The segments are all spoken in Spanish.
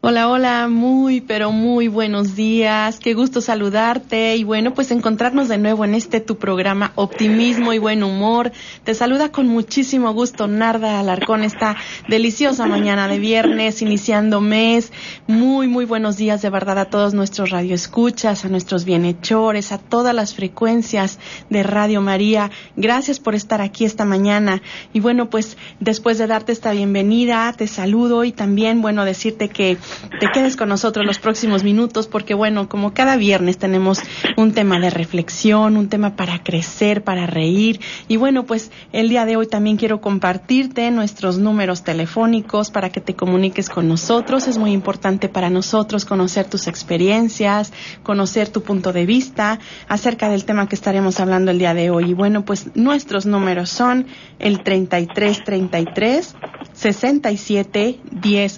Hola, hola, muy, pero muy buenos días. Qué gusto saludarte y bueno, pues encontrarnos de nuevo en este tu programa Optimismo y Buen Humor. Te saluda con muchísimo gusto Narda Alarcón esta deliciosa mañana de viernes, iniciando mes. Muy, muy buenos días de verdad a todos nuestros radioescuchas, a nuestros bienhechores, a todas las frecuencias de Radio María. Gracias por estar aquí esta mañana. Y bueno, pues después de darte esta bienvenida, te saludo y también, bueno, decirte que te quedes con nosotros los próximos minutos porque bueno, como cada viernes tenemos un tema de reflexión, un tema para crecer, para reír y bueno, pues el día de hoy también quiero compartirte nuestros números telefónicos para que te comuniques con nosotros. Es muy importante para nosotros conocer tus experiencias, conocer tu punto de vista acerca del tema que estaremos hablando el día de hoy. Y bueno, pues nuestros números son el 3333 67 1000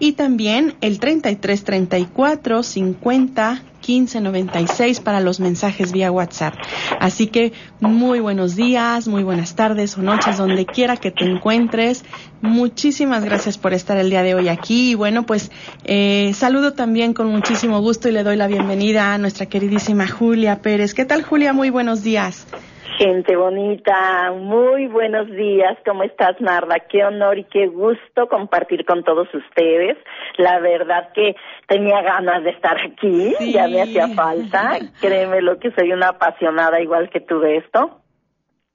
y también el 33 34 50 15 96 para los mensajes vía WhatsApp. Así que muy buenos días, muy buenas tardes o noches, donde quiera que te encuentres. Muchísimas gracias por estar el día de hoy aquí. Y bueno, pues eh, saludo también con muchísimo gusto y le doy la bienvenida a nuestra queridísima Julia Pérez. ¿Qué tal, Julia? Muy buenos días. Gente bonita, muy buenos días. ¿Cómo estás, Narda? Qué honor y qué gusto compartir con todos ustedes. La verdad que tenía ganas de estar aquí, ya me hacía falta. Créeme lo que soy una apasionada igual que tú de esto.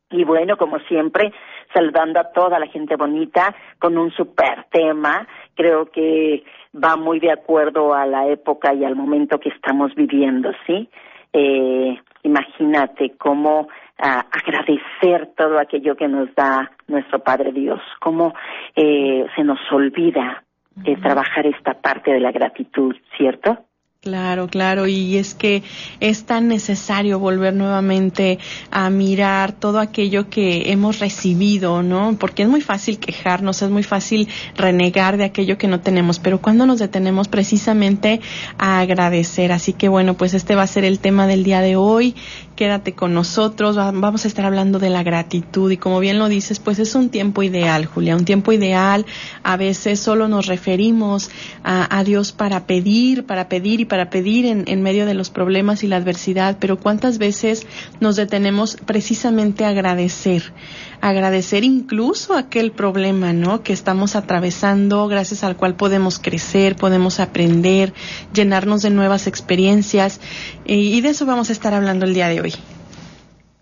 Y bueno, como siempre, saludando a toda la gente bonita con un super tema. Creo que va muy de acuerdo a la época y al momento que estamos viviendo, ¿sí? Eh, imagínate cómo agradecer todo aquello que nos da nuestro Padre Dios, cómo eh, se nos olvida de trabajar esta parte de la gratitud, ¿cierto? Claro, claro, y es que es tan necesario volver nuevamente a mirar todo aquello que hemos recibido, ¿no? Porque es muy fácil quejarnos, es muy fácil renegar de aquello que no tenemos, pero cuando nos detenemos precisamente a agradecer. Así que bueno, pues este va a ser el tema del día de hoy quédate con nosotros, vamos a estar hablando de la gratitud y como bien lo dices, pues es un tiempo ideal, Julia, un tiempo ideal. A veces solo nos referimos a, Dios para pedir, para pedir y para pedir en, en, medio de los problemas y la adversidad, pero cuántas veces nos detenemos precisamente a agradecer, agradecer incluso aquel problema, ¿no? Que estamos atravesando, gracias al cual podemos crecer, podemos aprender, llenarnos de nuevas experiencias y de eso vamos a estar hablando el día de hoy.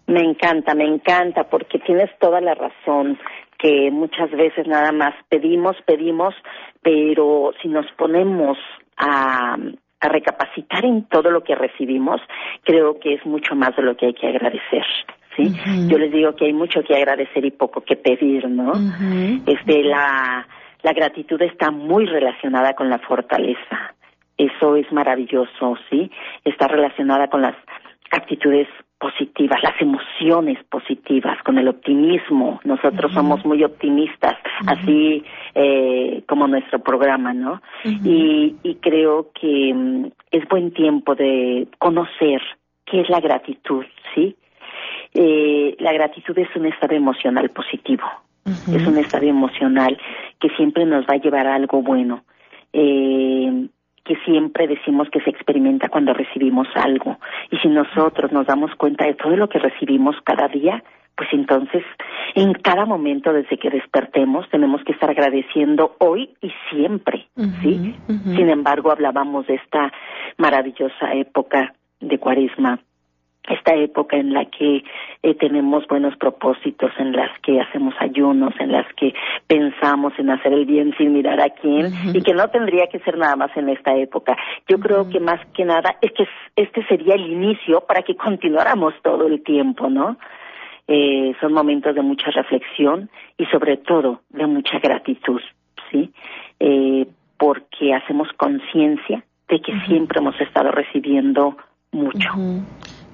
Me encanta, me encanta, porque tienes toda la razón que muchas veces nada más pedimos, pedimos, pero si nos ponemos a, a recapacitar en todo lo que recibimos, creo que es mucho más de lo que hay que agradecer. ¿sí? Yo les digo que hay mucho que agradecer y poco que pedir, ¿no? Este, la, la gratitud está muy relacionada con la fortaleza. Eso es maravilloso, ¿sí? Está relacionada con las actitudes positivas, las emociones positivas, con el optimismo. Nosotros somos muy optimistas, así eh, como nuestro programa, ¿no? y, y creo que mm, es buen tiempo de conocer qué es la gratitud, ¿sí? Eh, la gratitud es un estado emocional positivo, es un estado emocional que siempre nos va a llevar a algo bueno. Eh, que siempre decimos que se experimenta cuando recibimos algo. Y si nosotros nos damos cuenta de todo lo que recibimos cada día, pues entonces en cada momento desde que despertemos tenemos que estar agradeciendo hoy y siempre, ¿sí? Sin embargo, hablábamos de esta maravillosa época de Cuaresma esta época en la que eh, tenemos buenos propósitos, en las que hacemos ayunos, en las que pensamos en hacer el bien sin mirar a quién y que no tendría que ser nada más en esta época. Yo creo que más que nada es que este sería el inicio para que continuáramos todo el tiempo, ¿no? Eh, son momentos de mucha reflexión y sobre todo de mucha gratitud, ¿sí? Eh, porque hacemos conciencia de que siempre hemos estado recibiendo mucho.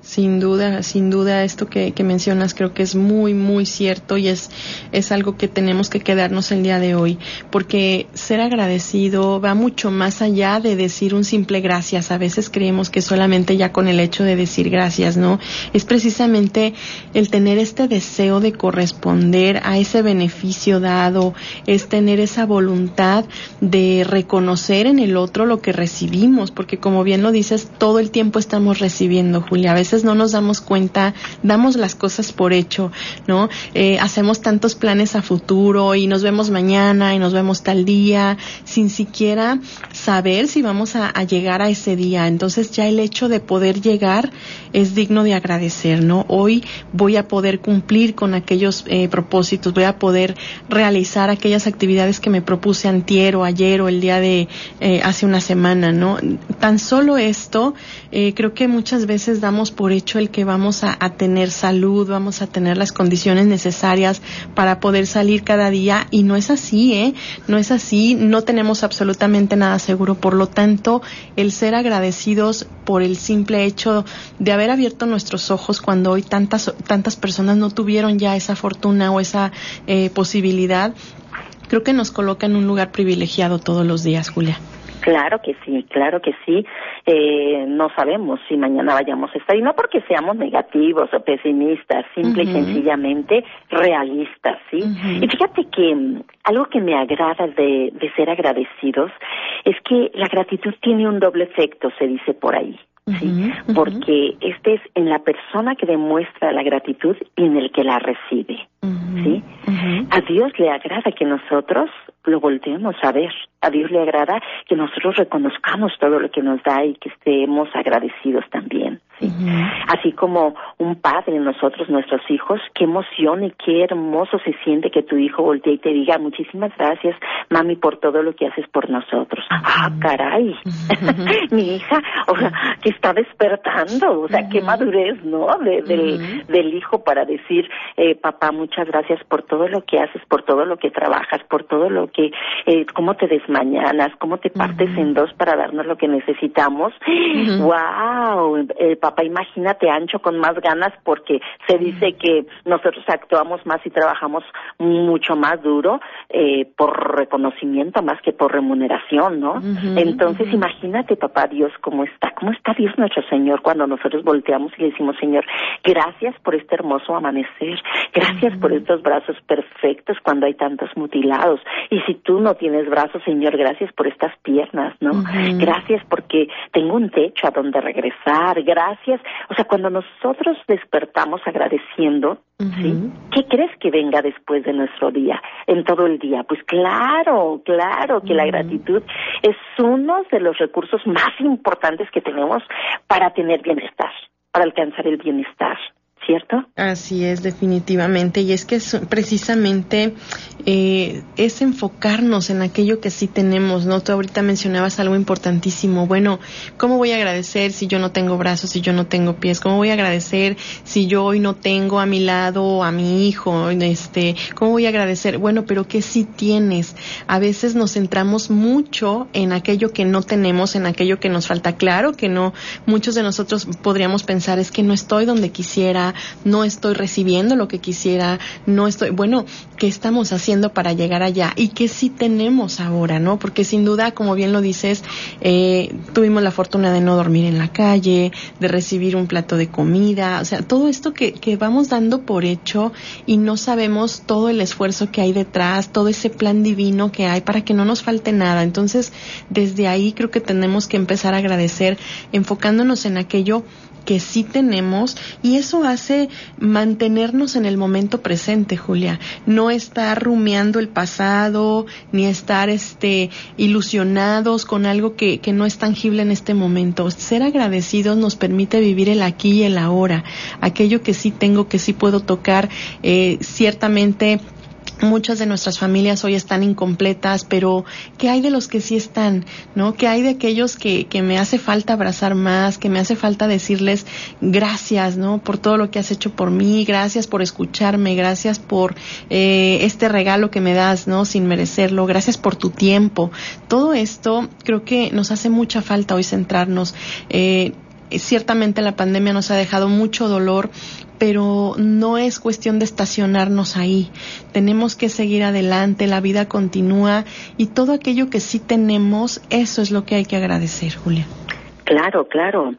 Sin duda, sin duda, esto que, mencionas creo que es muy, muy cierto y es, es algo que tenemos que quedarnos el día de hoy, porque ser agradecido va mucho más allá de decir un simple gracias. A veces creemos que solamente ya con el hecho de decir gracias, ¿no? Es precisamente el tener este deseo de corresponder a ese beneficio dado, es tener esa voluntad de reconocer en el otro lo que recibimos, porque como bien lo dices, todo el tiempo estamos recibiendo, Julia. A veces no nos damos cuenta, damos las cosas por hecho, ¿no? Eh, hacemos tantos planes a futuro y nos vemos mañana y nos vemos tal día, sin siquiera saber si vamos a, llegar a ese día. Entonces ya el hecho de poder llegar es digno de agradecer, ¿no? Hoy voy a poder cumplir con aquellos eh, propósitos, voy a poder realizar aquellas actividades que me propuse antier o ayer o el día de eh, hace una semana, ¿no? Tan solo esto, creo que muchas veces damos por hecho el que vamos a, tener salud, vamos a tener las condiciones necesarias para poder salir cada día y no es así, ¿eh? No es así, no tenemos absolutamente nada seguro. Por lo tanto, el ser agradecidos por el simple hecho de haber abierto nuestros ojos cuando hoy tantas, tantas personas no tuvieron ya esa fortuna o esa eh, posibilidad, creo que nos coloca en un lugar privilegiado todos los días, Julia. Claro que sí, claro que sí. Eh, no sabemos si mañana vayamos a estar, y no porque seamos negativos o pesimistas, simple y sencillamente realistas, ¿sí? Y fíjate que mm, algo que me agrada de, de ser agradecidos es que la gratitud tiene un doble efecto, se dice por ahí. ¿Sí? Porque este es en la persona que demuestra la gratitud y en el que la recibe, ¿sí? A Dios le agrada que nosotros lo volteemos a ver. A Dios le agrada que nosotros reconozcamos todo lo que nos da y que estemos agradecidos también. Así como un padre, nosotros, nuestros hijos, qué emoción y qué hermoso se siente que tu hijo voltee y te diga muchísimas gracias, mami, por todo lo que haces por nosotros. Ah, caray, mi hija, o sea, que está despertando, o sea, qué madurez, ¿no? del, del hijo para decir, eh, papá, muchas gracias por todo lo que haces, por todo lo que trabajas, por todo lo que, eh, cómo te desmañanas, cómo te partes en dos para darnos lo que necesitamos. ¡Wow! papá, imagínate ancho con más ganas porque se dice que nosotros actuamos más y trabajamos mucho más duro eh, por reconocimiento más que por remuneración, ¿no? Entonces, imagínate, papá Dios, cómo está, cómo está Dios nuestro Señor cuando nosotros volteamos y le decimos, Señor, gracias por este hermoso amanecer, gracias por estos brazos perfectos cuando hay tantos mutilados. Y si tú no tienes brazos, Señor, gracias por estas piernas, ¿no? Gracias porque tengo un techo a donde regresar, gracias o sea, cuando nosotros despertamos agradeciendo, ¿sí? ¿Qué crees que venga después de nuestro día, en todo el día? Pues claro, claro que la gratitud es uno de los recursos más importantes que tenemos para tener bienestar, para alcanzar el bienestar. ¿Cierto? Así es, definitivamente. Y es que es precisamente eh, es enfocarnos en aquello que sí tenemos, ¿no? Tú ahorita mencionabas algo importantísimo. Bueno, ¿cómo voy a agradecer si yo no tengo brazos, si yo no tengo pies? ¿Cómo voy a agradecer si yo hoy no tengo a mi lado a mi hijo? Este, ¿cómo voy a agradecer? Bueno, pero ¿qué sí tienes? A veces nos centramos mucho en aquello que no tenemos, en aquello que nos falta. Claro que no. Muchos de nosotros podríamos pensar es que no estoy donde quisiera, no estoy recibiendo lo que quisiera, no estoy, bueno, ¿qué estamos haciendo para llegar allá? Y qué sí tenemos ahora, ¿no? Porque sin duda, como bien lo dices, eh, tuvimos la fortuna de no dormir en la calle, de recibir un plato de comida, o sea, todo esto que, que vamos dando por hecho y no sabemos todo el esfuerzo que hay detrás, todo ese plan divino que hay para que no nos falte nada. Entonces, desde ahí creo que tenemos que empezar a agradecer enfocándonos en aquello que sí tenemos y eso hace mantenernos en el momento presente, Julia. No estar rumiando el pasado ni estar este ilusionados con algo que, que no es tangible en este momento. Ser agradecidos nos permite vivir el aquí y el ahora, aquello que sí tengo, que sí puedo tocar, eh, ciertamente muchas de nuestras familias hoy están incompletas, pero ¿qué hay de los que sí están? ¿No? ¿Qué hay de aquellos que, que me hace falta abrazar más, que me hace falta decirles gracias, ¿no? Por todo lo que has hecho por mí, gracias por escucharme, gracias por eh, este regalo que me das, ¿no? Sin merecerlo, gracias por tu tiempo. Todo esto creo que nos hace mucha falta hoy centrarnos. Eh, ciertamente la pandemia nos ha dejado mucho dolor, pero no es cuestión de estacionarnos ahí. Tenemos que seguir adelante, la vida continúa y todo aquello que sí tenemos, eso es lo que hay que agradecer, Julia. Claro, claro.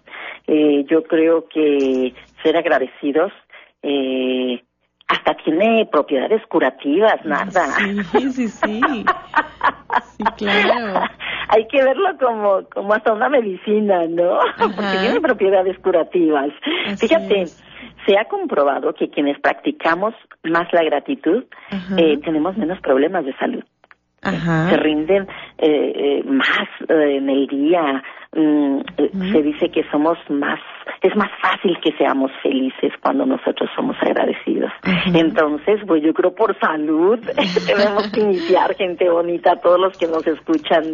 Eh, yo creo que ser agradecidos eh, hasta tiene propiedades curativas, nada. Sí, sí, sí. Sí, claro. Hay que verlo como, como hasta una medicina, ¿no? Porque tiene propiedades curativas. Fíjate, se ha comprobado que quienes practicamos más la gratitud eh, tenemos menos problemas de salud. Se rinden eh, eh, más en el día. Mm, se dice que somos más es más fácil que seamos felices cuando nosotros somos agradecidos. Entonces, pues yo creo por salud tenemos que iniciar, gente bonita, todos los que nos escuchan.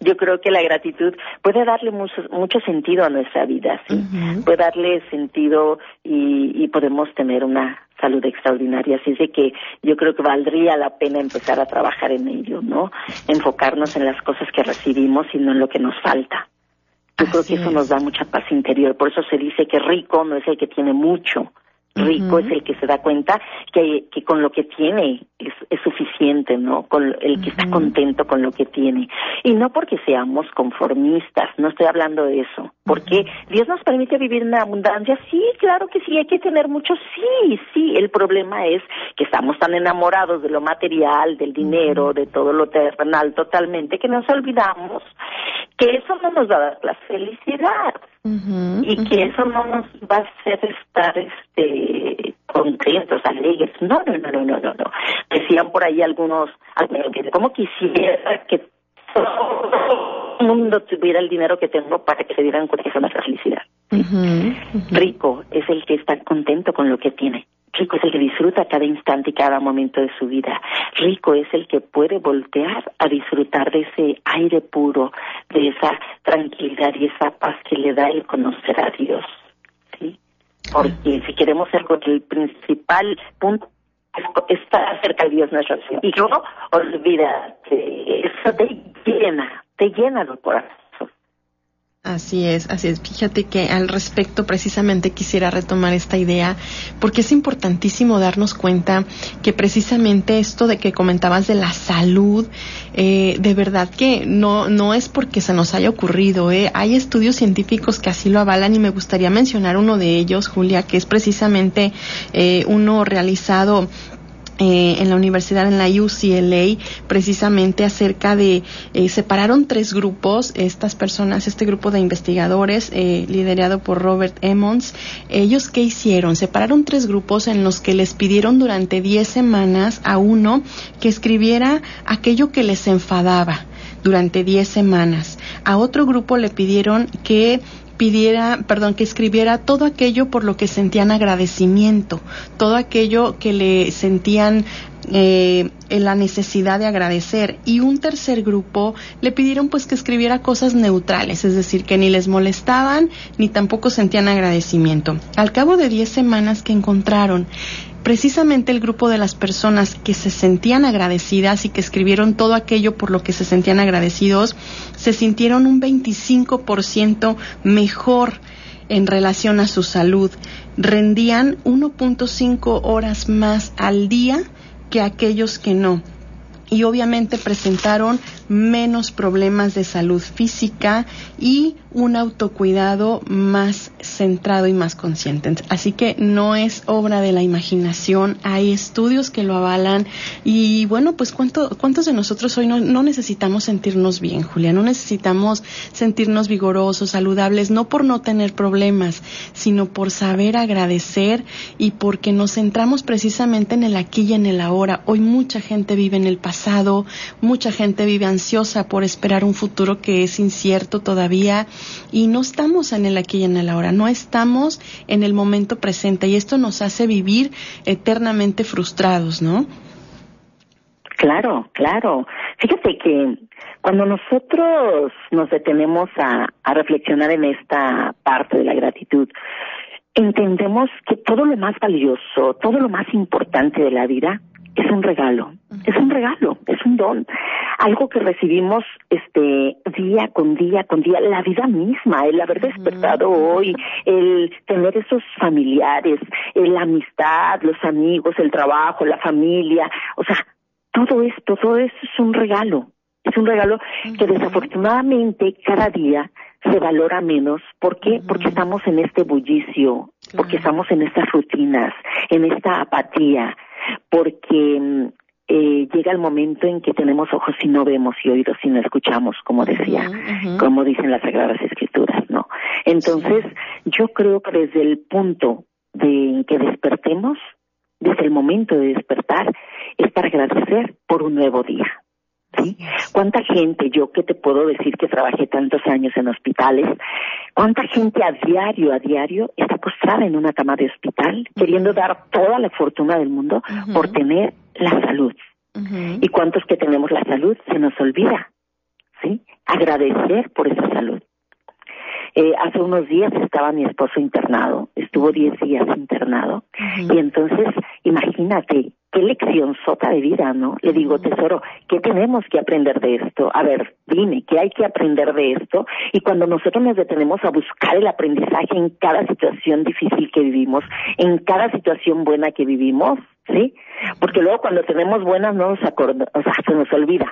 Yo creo que la gratitud puede darle mucho, mucho sentido a nuestra vida, ¿sí? Puede darle sentido y, y podemos tener una salud extraordinaria. Así es de que yo creo que valdría la pena empezar a trabajar en ello, ¿no? Enfocarnos en las cosas que recibimos y no en lo que nos falta. Yo creo que eso nos da mucha paz interior. Por eso se dice que rico no es el que tiene mucho, rico es el que se da cuenta que, que con lo que tiene es, es suficiente, ¿no? Con el que está contento con lo que tiene. Y no porque seamos conformistas, no estoy hablando de eso. Porque Dios nos permite vivir en abundancia, sí, claro que sí, hay que tener mucho, sí, sí. El problema es que estamos tan enamorados de lo material, del dinero, de todo lo terrenal totalmente, que nos olvidamos que eso no nos va a dar la felicidad y que eso no nos va a hacer estar este contentos, alegres. No, no, no, no, no, no. no. Decían por ahí algunos, como quisiera que todo el mundo tuviera el dinero que tengo para que se dieran cuenta que es nuestra felicidad. Rico es el que está contento con lo que tiene. Rico es el que disfruta cada instante y cada momento de su vida. Rico es el que puede voltear a disfrutar de ese aire puro, de esa tranquilidad y esa paz que le da el conocer a Dios. ¿sí? Porque si queremos ser el principal punto está cerca de Dios nuestro Señor. Y no olvídate, eso te llena, te llena el corazón. Así es, así es. Fíjate que al respecto precisamente quisiera retomar esta idea porque es importantísimo darnos cuenta que precisamente esto de que comentabas de la salud, eh, de verdad que no, no es porque se nos haya ocurrido. Eh. Hay estudios científicos que así lo avalan y me gustaría mencionar uno de ellos, Julia, que es precisamente eh, uno realizado eh, en la universidad, en la UCLA, precisamente acerca de, eh, separaron tres grupos, estas personas, este grupo de investigadores, eh, liderado por Robert Emmons, ellos qué hicieron? Separaron tres grupos en los que les pidieron durante diez semanas a uno que escribiera aquello que les enfadaba durante diez semanas. A otro grupo le pidieron que pidiera, perdón, que escribiera todo aquello por lo que sentían agradecimiento, todo aquello que le sentían eh, la necesidad de agradecer. Y un tercer grupo le pidieron pues que escribiera cosas neutrales, es decir, que ni les molestaban ni tampoco sentían agradecimiento. Al cabo de diez semanas que encontraron precisamente el grupo de las personas que se sentían agradecidas y que escribieron todo aquello por lo que se sentían agradecidos, se sintieron un 25% mejor en relación a su salud. Rendían 1.5 horas más al día que aquellos que no y obviamente presentaron menos problemas de salud física y un autocuidado más centrado y más consciente. Así que no es obra de la imaginación, hay estudios que lo avalan y bueno, pues ¿cuántos de nosotros hoy no, no necesitamos sentirnos bien, Julia? No necesitamos sentirnos vigorosos, saludables, no por no tener problemas, sino por saber agradecer y porque nos centramos precisamente en el aquí y en el ahora. Hoy mucha gente vive en el pasado, mucha gente vive ansiosa por esperar un futuro que es incierto todavía y no estamos en el aquí y en el ahora, no estamos en el momento presente y esto nos hace vivir eternamente frustrados, ¿no? Claro, claro. Fíjate que cuando nosotros nos detenemos a, a reflexionar en esta parte de la gratitud, entendemos que todo lo más valioso, todo lo más importante de la vida es un regalo, es un regalo, es un don, algo que recibimos este día con día con día, la vida misma, el haber despertado hoy, el tener esos familiares, la amistad, los amigos, el trabajo, la familia, o sea, todo esto, todo eso es un regalo, es un regalo que desafortunadamente cada día se valora menos. ¿Por qué? Porque estamos en este bullicio, porque estamos en estas rutinas, en esta apatía, porque mm, eh, llega el momento en que tenemos ojos y no vemos y oídos y no escuchamos, como decía, como dicen las Sagradas Escrituras, ¿no? Entonces, yo creo que desde el punto de que despertemos, desde el momento de despertar, es para agradecer por un nuevo día. ¿Sí? ¿Cuánta gente, yo que te puedo decir que trabajé tantos años en hospitales, cuánta gente a diario, a diario está postrada en una cama de hospital queriendo dar toda la fortuna del mundo por tener la salud? ¿Y cuántos que tenemos la salud se nos olvida? ¿Sí? Agradecer por esa salud. Eh, hace unos días estaba mi esposo internado, estuvo 10 días internado, y entonces, imagínate, qué lección sota de vida, ¿no? Le digo, tesoro, ¿qué tenemos que aprender de esto? A ver, dime, ¿qué hay que aprender de esto? Y cuando nosotros nos detenemos a buscar el aprendizaje en cada situación difícil que vivimos, en cada situación buena que vivimos, ¿sí? Porque luego cuando tenemos buenas no nos acordamos, o sea, se nos olvida.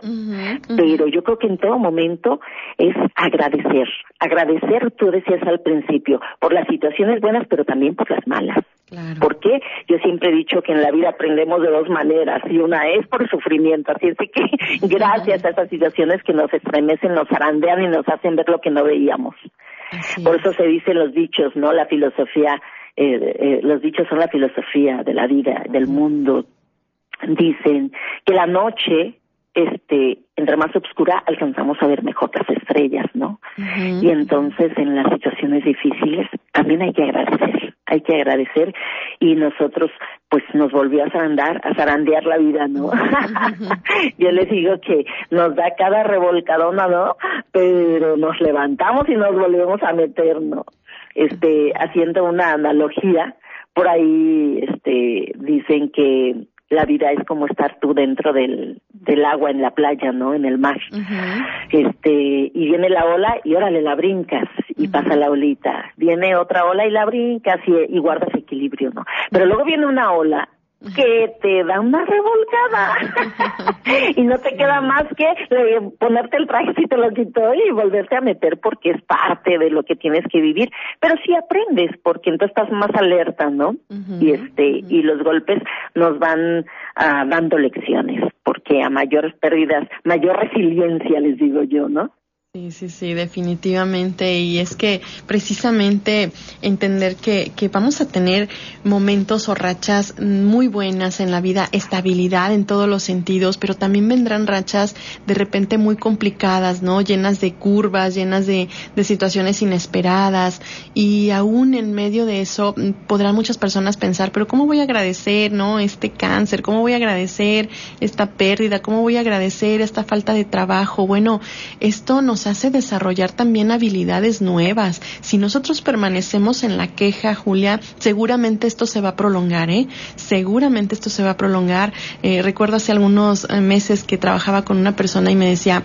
Pero yo creo que en todo momento es agradecer, agradecer, tú decías al principio, por las situaciones buenas, pero también por las malas. Claro. ¿Por qué? Yo siempre he dicho que en la vida aprendemos de dos maneras y una es por sufrimiento, así es que gracias a esas situaciones que nos estremecen, nos arandean y nos hacen ver lo que no veíamos. por eso se dicen los dichos, ¿no? La filosofía eh, eh, los dichos son la filosofía de la vida, del mundo. Dicen que la noche, este, entre más oscura, alcanzamos a ver mejor las estrellas, ¿no? Y entonces en las situaciones difíciles también hay que agradecer, hay que agradecer y nosotros pues nos volvió a zarandar, a zarandear la vida, ¿no? Yo les digo que nos da cada revolcadona, ¿no? Pero nos levantamos y nos volvemos a meter, ¿no? Este, haciendo una analogía, por ahí este, dicen que la vida es como estar tú dentro del, del agua en la playa, ¿no? En el mar. Este, y viene la ola y órale, la brincas y pasa la olita. Viene otra ola y la brincas y, y guardas equilibrio, ¿no? Pero luego viene una ola que te da una revolcada. Y no te queda más que eh, ponerte el traje si te lo quitó y volverte a meter porque es parte de lo que tienes que vivir. Pero sí aprendes porque entonces estás más alerta no y este y los golpes nos van ah, dando lecciones porque a mayores pérdidas mayor resiliencia les digo yo no Sí, sí, sí, definitivamente. Y es que precisamente entender que, que vamos a tener momentos o rachas muy buenas en la vida, estabilidad en todos los sentidos, pero también vendrán rachas de repente muy complicadas, ¿no? Llenas de curvas, llenas de, de situaciones inesperadas. Y aún en medio de eso podrán muchas personas pensar, pero ¿cómo voy a agradecer, ¿no? Este cáncer, ¿cómo voy a agradecer esta pérdida? ¿Cómo voy a agradecer esta falta de trabajo? Bueno, esto nos hace desarrollar también habilidades nuevas. Si nosotros permanecemos en la queja, Julia, seguramente esto se va a prolongar, ¿eh? Seguramente esto se va a prolongar. Eh, recuerdo hace algunos eh, meses que trabajaba con una persona y me decía,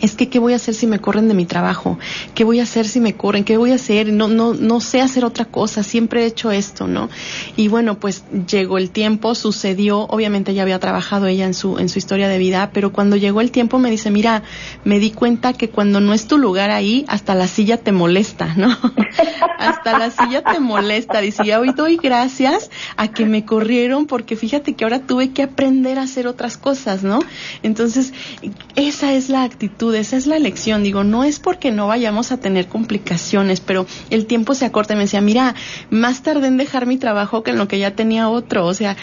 es que qué voy a hacer si me corren de mi trabajo, qué voy a hacer si me corren, qué voy a hacer, no, no, no sé hacer otra cosa, siempre he hecho esto, ¿no? Y bueno, pues llegó el tiempo, sucedió, obviamente ya había trabajado ella en su, en su historia de vida, pero cuando llegó el tiempo me dice, mira, me di cuenta que cuando no es tu lugar ahí, hasta la silla te molesta, ¿no? hasta la silla te molesta, dice, y hoy doy gracias a que me corrieron porque fíjate que ahora tuve que aprender a hacer otras cosas, ¿no? Entonces, esa es la actitud esa es la lección. Digo, no es porque no vayamos a tener complicaciones, pero el tiempo se acorta me decía, mira, más tardé en dejar mi trabajo que en lo que ya tenía otro. O sea,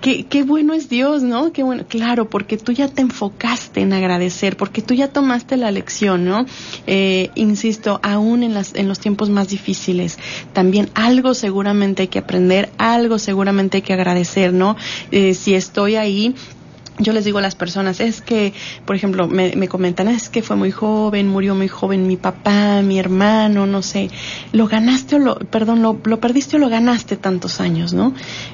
qué, qué bueno es Dios, ¿no? Qué bueno. Claro, porque tú ya te enfocaste en agradecer, porque tú ya tomaste la lección, ¿no? Eh, insisto, aún en, las, en los tiempos más difíciles, también algo seguramente hay que aprender, algo seguramente hay que agradecer, ¿no? Eh, si estoy ahí, yo les digo a las personas, es que, por ejemplo, me, me, comentan, es que fue muy joven, murió muy joven mi papá, mi hermano, no sé, lo ganaste o lo, perdón, lo, lo perdiste o lo ganaste tantos años, ¿no?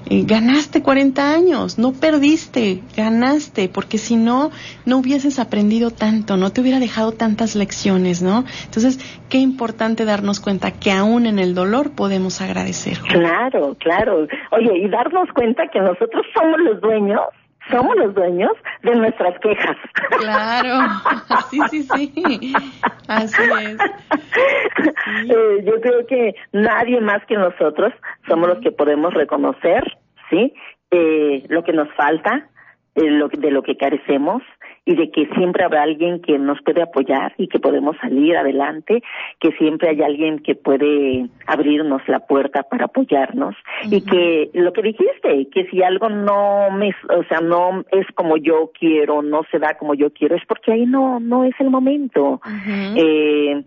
ganaste 40 años, no perdiste, ganaste, porque si no, no hubieses aprendido tanto, no te hubiera dejado tantas lecciones, ¿no? Entonces, qué importante darnos cuenta que aún en el dolor podemos agradecer. Claro, claro. Oye, y darnos cuenta que nosotros somos los dueños somos los dueños de nuestras quejas. Claro, sí, sí, sí, así es. Eh, yo creo que nadie más que nosotros somos los que podemos reconocer, ¿sí? Eh, lo que nos falta, eh, lo, de lo que carecemos y de que siempre habrá alguien que nos puede apoyar y que podemos salir adelante, que siempre hay alguien que puede abrirnos la puerta para apoyarnos y que lo que dijiste, que si algo no me, o sea, no es como yo quiero, no se da como yo quiero, es porque ahí no no es el momento. eh,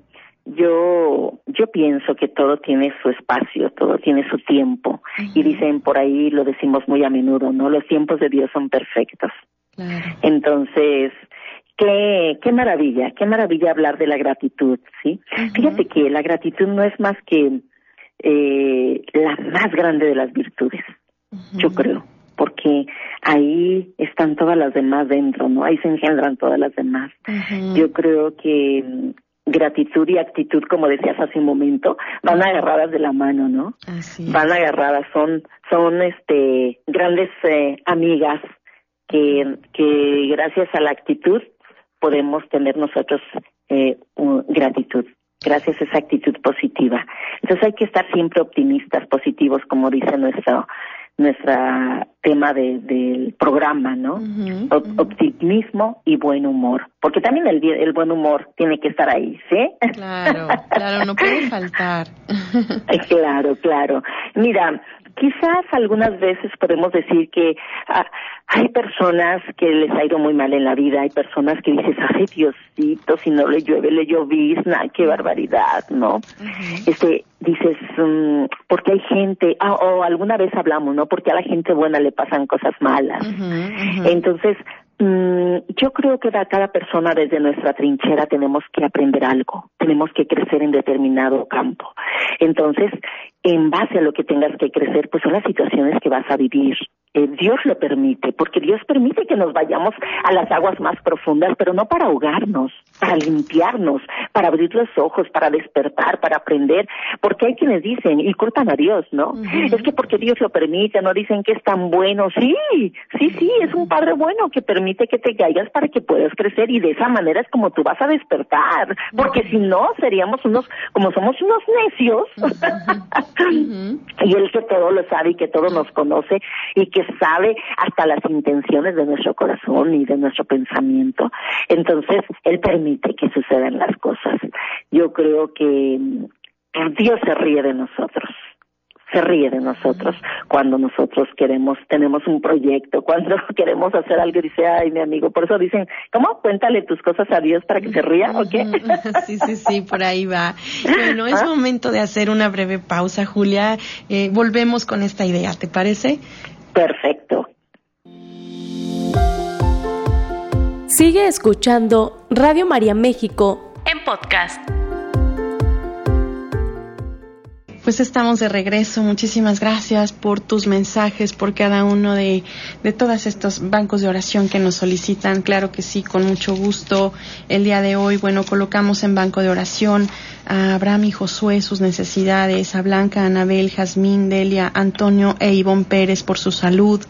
yo yo pienso que todo tiene su espacio, todo tiene su tiempo y dicen por ahí lo decimos muy a menudo, ¿no? Los tiempos de Dios son perfectos. Entonces, qué, qué maravilla, qué maravilla hablar de la gratitud, ¿sí? Fíjate que la gratitud no es más que eh, la más grande de las virtudes, yo creo, porque ahí están todas las demás dentro, ¿no? Ahí se engendran todas las demás. Yo creo que mm, gratitud y actitud, como decías hace un momento, van agarradas de la mano, ¿no? Van agarradas, son, son este grandes eh, amigas, que, que gracias a la actitud podemos tener nosotros eh, gratitud, gracias a esa actitud positiva. Entonces hay que estar siempre optimistas, positivos, como dice nuestro nuestra tema de, del programa, ¿no? Optimismo y buen humor, porque también el, el buen humor tiene que estar ahí, ¿sí? Claro, claro, no puede faltar. claro, claro. Mira, quizás algunas veces podemos decir que ah, hay personas que les ha ido muy mal en la vida, hay personas que dices, ay Diosito, si no le llueve, le llovizna, qué barbaridad, ¿no? Este, dices, um, porque hay gente, ah, o alguna vez hablamos, ¿no? Porque a la gente buena le pasan cosas malas. Entonces, mm, yo creo que a cada persona desde nuestra trinchera tenemos que aprender algo, tenemos que crecer en determinado campo. Entonces, en base a lo que tengas que crecer, pues son las situaciones que vas a vivir. Eh, Dios lo permite, porque Dios permite que nos vayamos a las aguas más profundas, pero no para ahogarnos, para limpiarnos, para abrir los ojos, para despertar, para aprender, porque hay quienes dicen y culpan a Dios, ¿no? Es que porque Dios lo permite, no dicen que es tan bueno. Sí, sí, sí, es un Padre bueno que permite que te caigas para que puedas crecer y de esa manera es como tú vas a despertar, porque si no seríamos unos, como somos unos necios. y Él que todo lo sabe y que todo nos conoce y que sabe hasta las intenciones de nuestro corazón y de nuestro pensamiento. Entonces, Él permite que sucedan las cosas. Yo creo que Dios se ríe de nosotros se ríe de nosotros cuando nosotros queremos, tenemos un proyecto, cuando queremos hacer algo, dice, ay, mi amigo, por eso dicen, ¿cómo? Cuéntale tus cosas a Dios para que se ría, ¿o qué? Sí, sí, sí, por ahí va. Bueno, es ¿Ah? momento de hacer una breve pausa, Julia. Eh, volvemos con esta idea, ¿te parece? Perfecto. Sigue escuchando Radio María México en podcast. Pues estamos de regreso. Muchísimas gracias por tus mensajes, por cada uno de, de todos estos bancos de oración que nos solicitan. Claro que sí, con mucho gusto. El día de hoy, bueno, colocamos en banco de oración a Abraham y Josué sus necesidades, a Blanca, Anabel, Jazmín, Delia, Antonio e Ivonne Pérez por su salud,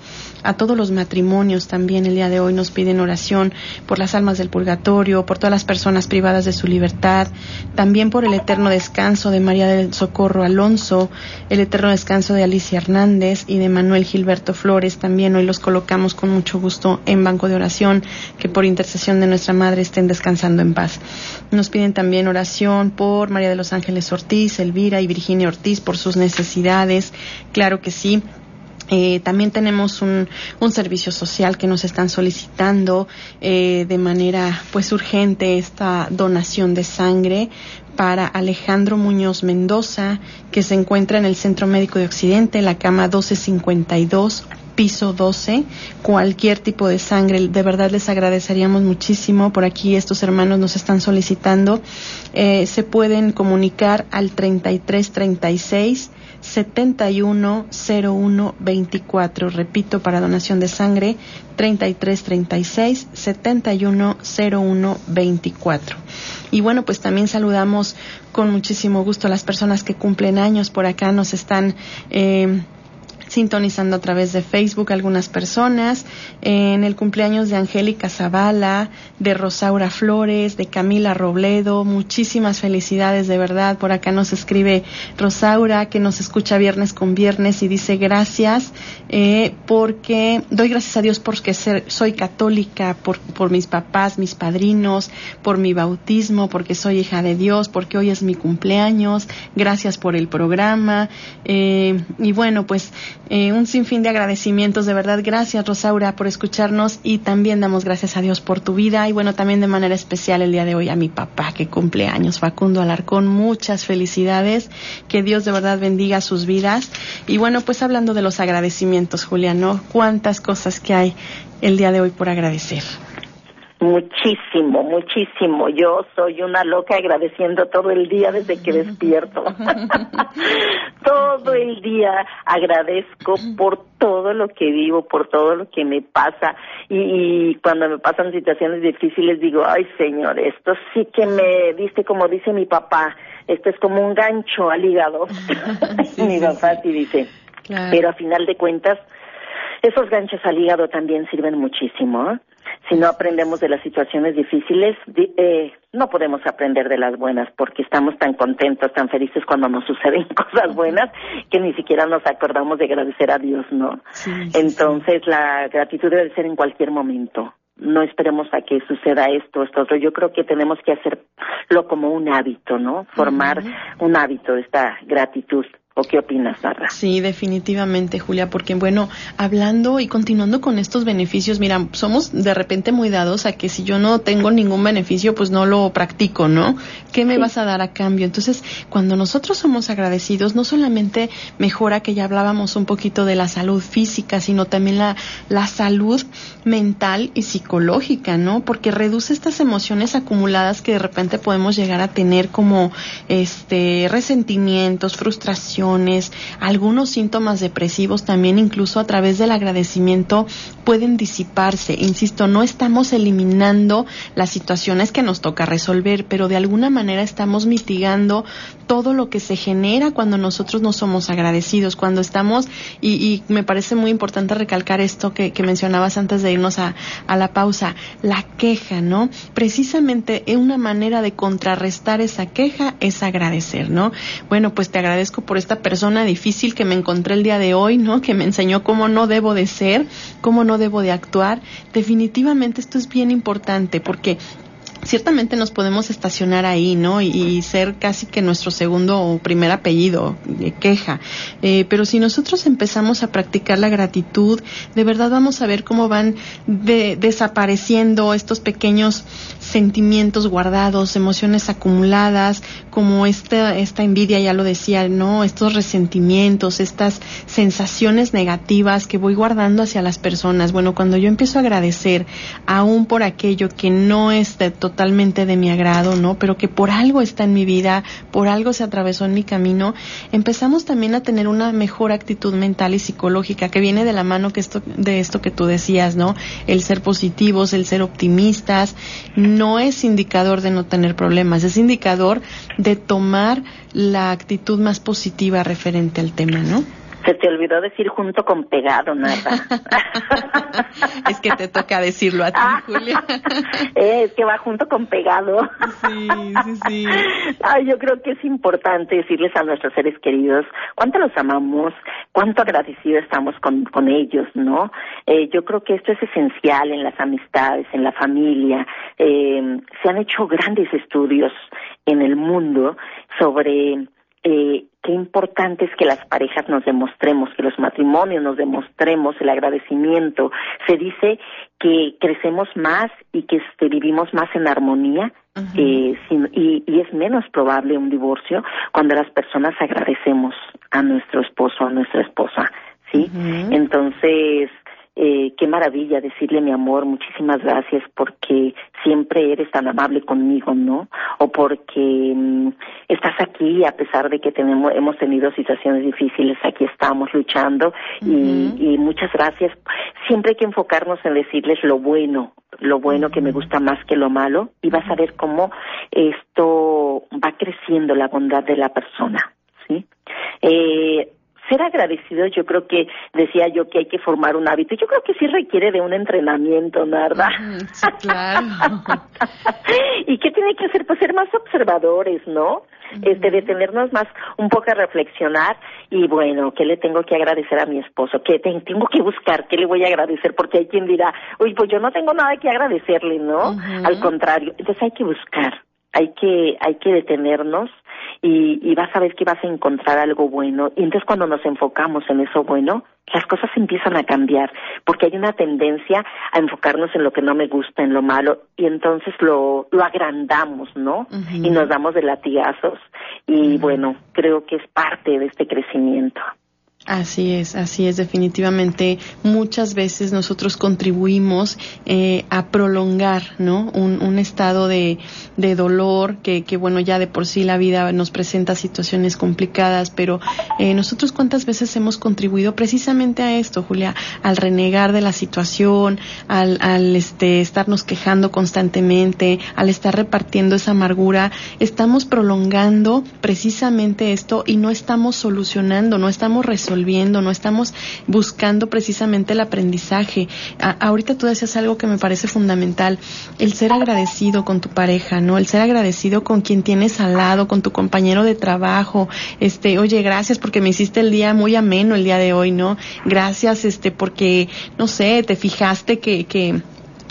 a todos los matrimonios también el día de hoy nos piden oración por las almas del purgatorio, por todas las personas privadas de su libertad, también por el eterno descanso de María del Socorro Alonso, el eterno descanso de Alicia Hernández y de Manuel Gilberto Flores. También hoy los colocamos con mucho gusto en banco de oración, que por intercesión de nuestra Madre estén descansando en paz. Nos piden también oración por María de los Ángeles Ortiz, Elvira y Virginia Ortiz por sus necesidades. Claro que sí eh, también tenemos un, servicio social que nos están solicitando eh, de manera pues urgente esta donación de sangre para Alejandro Muñoz Mendoza, que se encuentra en el Centro Médico de Occidente, la cama 1252 piso 12, cualquier tipo de sangre. De verdad les agradeceríamos muchísimo. Por aquí estos hermanos nos están solicitando. Eh, se pueden comunicar al 3336 710124. Repito, para donación de sangre, 3336 710124. Y bueno, pues también saludamos con muchísimo gusto a las personas que cumplen años. Por acá nos están. Eh, sintonizando a través de Facebook algunas personas, en el cumpleaños de Angélica Zavala, de Rosaura Flores, de Camila Robledo, muchísimas felicidades de verdad. Por acá nos escribe Rosaura que nos escucha viernes con viernes y dice gracias eh, porque doy gracias a Dios porque soy católica, por, por mis papás, mis padrinos, por mi bautismo, porque soy hija de Dios, porque hoy es mi cumpleaños, gracias por el programa. Eh, y bueno, pues eh, un sinfín de agradecimientos, de verdad. Gracias, Rosaura, por escucharnos y también damos gracias a Dios por tu vida y bueno, también de manera especial el día de hoy a mi papá que cumple años, Facundo Alarcón. Muchas felicidades, que Dios de verdad bendiga sus vidas. Y bueno, pues hablando de los agradecimientos, Juliano, cuántas cosas que hay el día de hoy por agradecer. Muchísimo, muchísimo. Yo soy una loca agradeciendo todo el día desde que despierto. todo el día agradezco por todo lo que vivo, por todo lo que me pasa. Y, cuando me pasan situaciones difíciles digo, ay Señor, esto sí que me diste como dice mi papá, esto es como un gancho al hígado. mi papá sí dice. Pero a final de cuentas, esos ganchos al hígado también sirven muchísimo. ¿eh? Si no aprendemos de las situaciones difíciles, eh, no podemos aprender de las buenas porque estamos tan contentos, tan felices cuando nos suceden cosas buenas que ni siquiera nos acordamos de agradecer a Dios, ¿no? Entonces la gratitud debe ser en cualquier momento. No esperemos a que suceda esto, esto otro. Yo creo que tenemos que hacerlo como un hábito, ¿no? Formar un hábito esta gratitud. ¿O qué opinas, Sara? Sí, definitivamente, Julia, porque bueno, hablando y continuando con estos beneficios, mira, somos de repente muy dados a que si yo no tengo ningún beneficio, pues no lo practico, ¿no? ¿Qué me vas a dar a cambio? Entonces, cuando nosotros somos agradecidos, no solamente mejora que ya hablábamos un poquito de la salud física, sino también la, la salud mental y psicológica, ¿no? Porque reduce estas emociones acumuladas que de repente podemos llegar a tener como este resentimientos, frustración, algunos síntomas depresivos también incluso a través del agradecimiento pueden disiparse. Insisto, no estamos eliminando las situaciones que nos toca resolver, pero de alguna manera estamos mitigando todo lo que se genera cuando nosotros no somos agradecidos, cuando estamos, y, me parece muy importante recalcar esto que, mencionabas antes de irnos a, a la pausa, la queja, ¿no? Precisamente una manera de contrarrestar esa queja es agradecer, ¿no? Bueno, pues te agradezco por esta persona difícil que me encontré el día de hoy, ¿no? Que me enseñó cómo no debo de ser, cómo no debo de actuar. Definitivamente esto es bien importante porque ciertamente nos podemos estacionar ahí, ¿no? Y, ser casi que nuestro segundo o primer apellido de queja. Eh, pero si nosotros empezamos a practicar la gratitud, de verdad vamos a ver cómo van desapareciendo estos pequeños sentimientos guardados, emociones acumuladas, como esta, esta envidia, ya lo decía, ¿no? Estos resentimientos, estas sensaciones negativas que voy guardando hacia las personas. Bueno, cuando yo empiezo a agradecer aún por aquello que no es totalmente de mi agrado, ¿no? Pero que por algo está en mi vida, por algo se atravesó en mi camino, empezamos también a tener una mejor actitud mental y psicológica que viene de la mano que esto, de esto que tú decías, ¿no? El ser positivos, el ser optimistas, no es indicador de no tener problemas, es indicador de tomar la actitud más positiva referente al tema, ¿no? Se te olvidó decir junto con pegado, nada. es que te toca decirlo a ti, Julia. Eh, es que va junto con pegado. sí, sí, sí. Ay, yo creo que es importante decirles a nuestros seres queridos cuánto los amamos, cuánto agradecidos estamos con, con ellos, ¿no? Eh, yo creo que esto es esencial en las amistades, en la familia. Eh, se han hecho grandes estudios en el mundo sobre eh, qué importante es que las parejas nos demostremos, que los matrimonios nos demostremos el agradecimiento. Se dice que crecemos más y que este, vivimos más en armonía eh, y, y, es menos probable un divorcio cuando las personas agradecemos a nuestro esposo, a nuestra esposa, ¿sí? Entonces, eh, qué maravilla decirle mi amor, muchísimas gracias porque siempre eres tan amable conmigo, ¿no? O porque mm, estás aquí a pesar de que tenemos, hemos tenido situaciones difíciles, aquí estamos luchando y, y, muchas gracias. Siempre hay que enfocarnos en decirles lo bueno, lo bueno que me gusta más que lo malo y vas a ver cómo esto va creciendo la bondad de la persona, ¿sí? Eh, ser agradecido, yo creo que decía yo que hay que formar un hábito. Yo creo que sí requiere de un entrenamiento, ¿verdad? Sí, claro. ¿Y qué tiene que hacer? Pues ser más observadores, ¿no? Este, detenernos más un poco a reflexionar y bueno, ¿qué le tengo que agradecer a mi esposo? ¿Qué tengo que buscar? ¿Qué le voy a agradecer? Porque hay quien dirá, uy, pues yo no tengo nada que agradecerle, ¿no? Al contrario, entonces hay que buscar hay que hay que detenernos y, y, vas a ver que vas a encontrar algo bueno. Y entonces cuando nos enfocamos en eso bueno las cosas empiezan a cambiar porque hay una tendencia a enfocarnos en lo que no me gusta en lo malo y entonces lo lo agrandamos no y nos damos de latigazos. Y bueno creo que es parte de este crecimiento Así es, así es, definitivamente. Muchas veces nosotros contribuimos eh, a prolongar, ¿no? Un, estado de, dolor que, que, bueno, ya de por sí la vida nos presenta situaciones complicadas, pero eh, nosotros cuántas veces hemos contribuido precisamente a esto, Julia, al renegar de la situación, al, al este, estarnos quejando constantemente, al estar repartiendo esa amargura, estamos prolongando precisamente esto y no estamos solucionando, no estamos resolviendo no estamos buscando precisamente el aprendizaje. ahorita tú decías algo que me parece fundamental, el ser agradecido con tu pareja, ¿no? El ser agradecido con quien tienes al lado, con tu compañero de trabajo, este, oye, gracias porque me hiciste el día muy ameno el día de hoy, ¿no? Gracias, este, porque, no sé, te fijaste que, que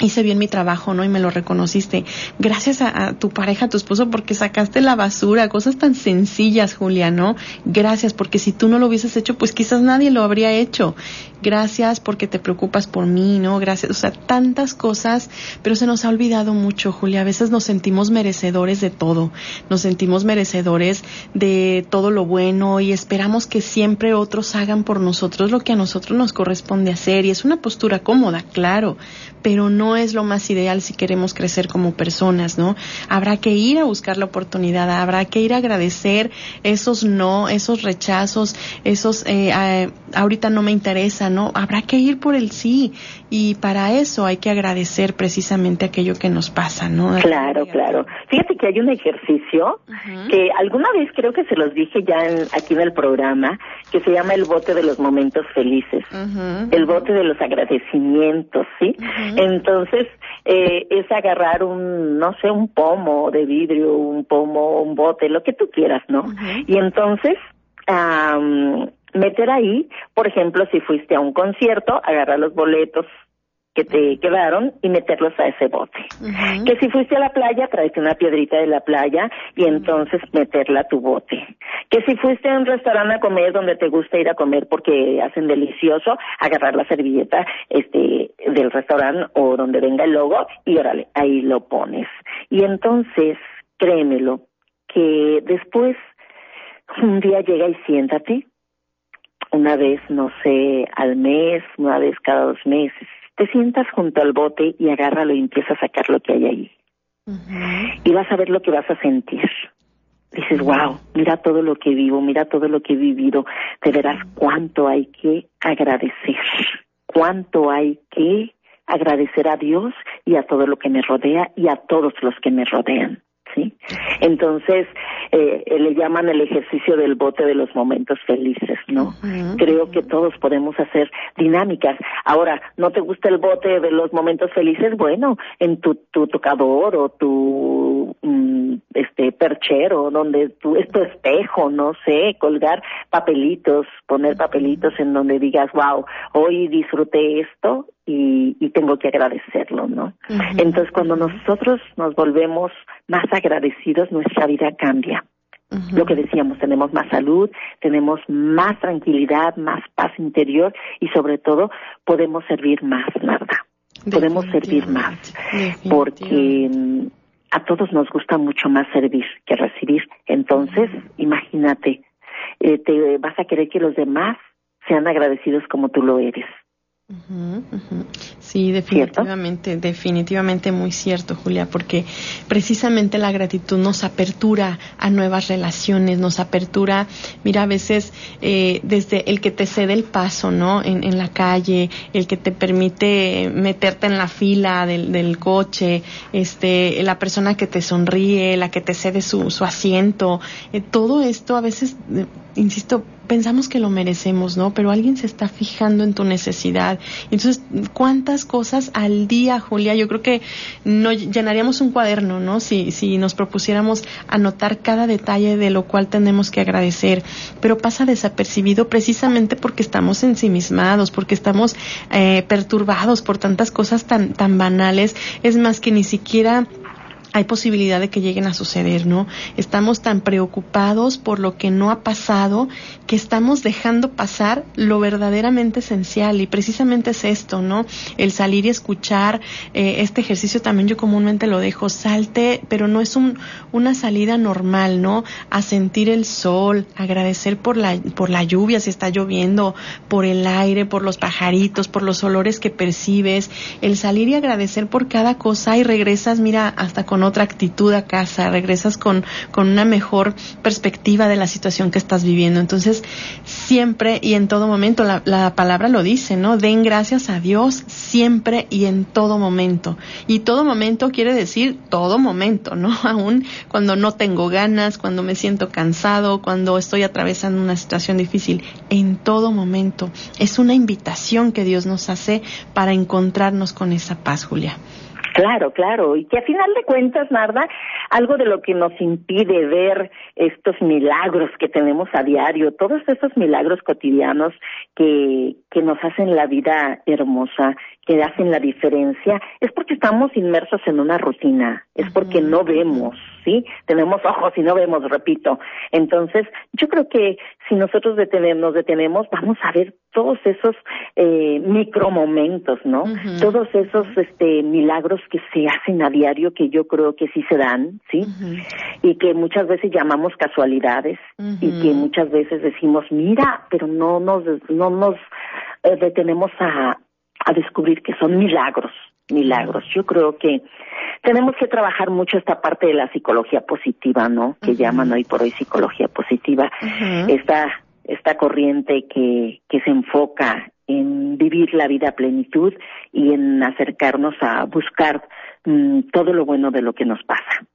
hice bien mi trabajo, ¿no? Y me lo reconociste. Gracias a, tu pareja, a tu esposo, porque sacaste la basura, cosas tan sencillas, Julia, ¿no? Gracias, porque si tú no lo hubieses hecho, pues quizás nadie lo habría hecho. Gracias porque te preocupas por mí, ¿no? Gracias, o sea, tantas cosas, pero se nos ha olvidado mucho, Julia. A veces nos sentimos merecedores de todo, nos sentimos merecedores de todo lo bueno y esperamos que siempre otros hagan por nosotros lo que a nosotros nos corresponde hacer. Y es una postura cómoda, claro, pero no es lo más ideal si queremos crecer como personas, ¿no? Habrá que ir a buscar la oportunidad, habrá que ir a agradecer esos no, esos rechazos, esos eh, ahorita no me interesa, ¿no? Habrá que ir por el sí y para eso hay que agradecer precisamente aquello que nos pasa, ¿no? Claro, claro. Fíjate que hay un ejercicio que alguna vez creo que se los dije ya aquí en el programa, que se llama el bote de los momentos felices, el bote de los agradecimientos, ¿sí? Entonces, eh, es agarrar un, no sé, un pomo de vidrio, un pomo, un bote, lo que tú quieras, ¿no? Y entonces, meter ahí, por ejemplo, si fuiste a un concierto, agarrar los boletos que te quedaron y meterlos a ese bote. Que si fuiste a la playa, traerte una piedrita de la playa y entonces meterla a tu bote. Que si fuiste a un restaurante a comer donde te gusta ir a comer porque hacen delicioso, agarrar la servilleta este del restaurante o donde venga el logo y órale, ahí lo pones. Y entonces, créemelo, que después un día llega y siéntate, una vez, no sé, al mes, una vez cada dos meses, te sientas junto al bote y agárralo y empieza a sacar lo que hay ahí. Y vas a ver lo que vas a sentir. Dices, wow, mira todo lo que vivo, mira todo lo que he vivido. Te verás cuánto hay que agradecer, cuánto hay que agradecer a Dios y a todo lo que me rodea y a todos los que me rodean. ¿Sí? Entonces, eh, le llaman el ejercicio del bote de los momentos felices, ¿no? Creo que todos podemos hacer dinámicas. Ahora, ¿no te gusta el bote de los momentos felices? Bueno, en tu, tu tocador o tu mm, este perchero, donde tu, es tu espejo, no sé, colgar papelitos, poner papelitos en donde digas, wow, hoy disfruté esto y, y tengo que agradecerlo, ¿no? Entonces, cuando nosotros nos volvemos más agradecidos, nuestra vida cambia. Lo que decíamos, tenemos más salud, tenemos más tranquilidad, más paz interior y sobre todo podemos servir más, nada. Podemos servir más porque a todos nos gusta mucho más servir que recibir. Entonces, imagínate, eh, te vas a querer que los demás sean agradecidos como tú lo eres. Sí, definitivamente, definitivamente muy cierto, Julia, porque precisamente la gratitud nos apertura a nuevas relaciones, nos apertura, mira, a veces eh, desde el que te cede el paso, ¿no? En, en, la calle, el que te permite meterte en la fila del, del coche, este, la persona que te sonríe, la que te cede su, su asiento, eh, todo esto a veces, eh, insisto, pensamos que lo merecemos, ¿no? Pero alguien se está fijando en tu necesidad. Entonces, ¿cuántas cosas al día, Julia? Yo creo que no llenaríamos un cuaderno, ¿no? Si, si nos propusiéramos anotar cada detalle de lo cual tenemos que agradecer, pero pasa desapercibido precisamente porque estamos ensimismados, porque estamos eh, perturbados por tantas cosas tan, tan banales. Es más que ni siquiera hay posibilidad de que lleguen a suceder, ¿no? Estamos tan preocupados por lo que no ha pasado que estamos dejando pasar lo verdaderamente esencial y precisamente es esto, ¿no? El salir y escuchar eh, este ejercicio también yo comúnmente lo dejo, salte, pero no es un, una salida normal, ¿no? A sentir el sol, agradecer por la, por la lluvia si está lloviendo, por el aire, por los pajaritos, por los olores que percibes, el salir y agradecer por cada cosa y regresas, mira, hasta con otra actitud a casa, regresas con, con una mejor perspectiva de la situación que estás viviendo. Entonces, siempre y en todo momento, la, la palabra lo dice, ¿no? Den gracias a Dios siempre y en todo momento. Y todo momento quiere decir todo momento, ¿no? Aún cuando no tengo ganas, cuando me siento cansado, cuando estoy atravesando una situación difícil, en todo momento. Es una invitación que Dios nos hace para encontrarnos con esa paz, Julia. Claro, claro, y que a final de cuentas, Narda, algo de lo que nos impide ver estos milagros que tenemos a diario, todos esos milagros cotidianos que, que nos hacen la vida hermosa, que hacen la diferencia, es porque estamos inmersos en una rutina, es porque no vemos, ¿sí? Tenemos ojos y no vemos, repito. Entonces, yo creo que si nosotros nos detenemos, vamos a ver todos esos eh, micromomentos, ¿no? Todos esos este, milagros que se hacen a diario, que yo creo que sí se dan, ¿sí? Y que muchas veces llamamos casualidades y que muchas veces decimos, mira, pero no nos, no nos eh, detenemos a, a descubrir que son milagros, milagros. Yo creo que tenemos que trabajar mucho esta parte de la psicología positiva, ¿no? Que llaman hoy por hoy psicología positiva. Esta, esta corriente que, que se enfoca en vivir la vida a plenitud y en acercarnos a buscar mm, todo lo bueno de lo que nos pasa.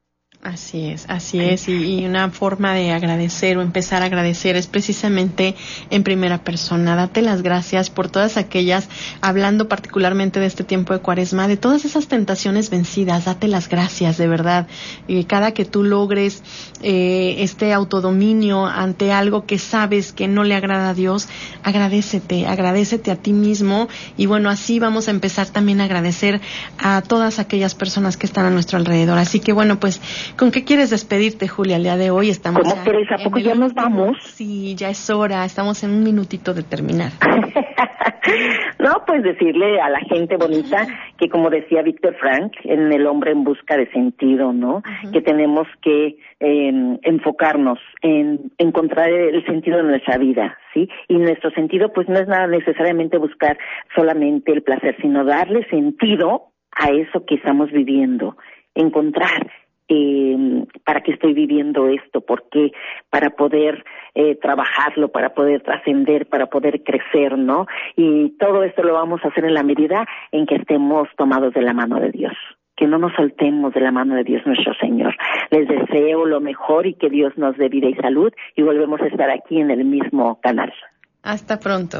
Así es, así es. Y, una forma de agradecer o empezar a agradecer es precisamente en primera persona. Date las gracias por todas aquellas, hablando particularmente de este tiempo de cuaresma, de todas esas tentaciones vencidas. Date las gracias, de verdad. Y cada que tú logres eh, este autodominio ante algo que sabes que no le agrada a Dios, agradecete, agradecete a ti mismo. Y bueno, así vamos a empezar también a agradecer a todas aquellas personas que están a nuestro alrededor. Así que bueno, pues ¿Con qué quieres despedirte, Julia, el día de hoy? Estamos ¿Cómo quieres? ¿A poco ya nos vamos? Sí, ya es hora, estamos en un minutito de terminar. no, pues decirle a la gente bonita que como decía Víctor Frank, en El hombre en busca de sentido, ¿no? Que tenemos que em, enfocarnos en encontrar el sentido de nuestra vida, ¿sí? Y nuestro sentido pues no es nada necesariamente buscar solamente el placer, sino darle sentido a eso que estamos viviendo, encontrar eh, para qué estoy viviendo esto, por qué, para poder eh, trabajarlo, para poder trascender, para poder crecer, ¿no? Y todo esto lo vamos a hacer en la medida en que estemos tomados de la mano de Dios. Que no nos soltemos de la mano de Dios nuestro Señor. Les deseo lo mejor y que Dios nos dé vida y salud y volvemos a estar aquí en el mismo canal. Hasta pronto.